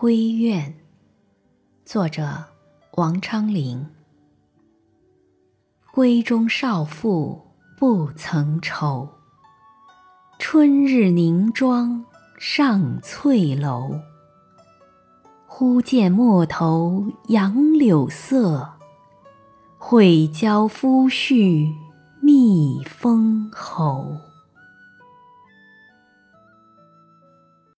《闺怨》作者王昌龄。闺中少妇不曾愁，春日凝妆上翠楼。忽见陌头杨柳色，悔教夫婿觅封侯。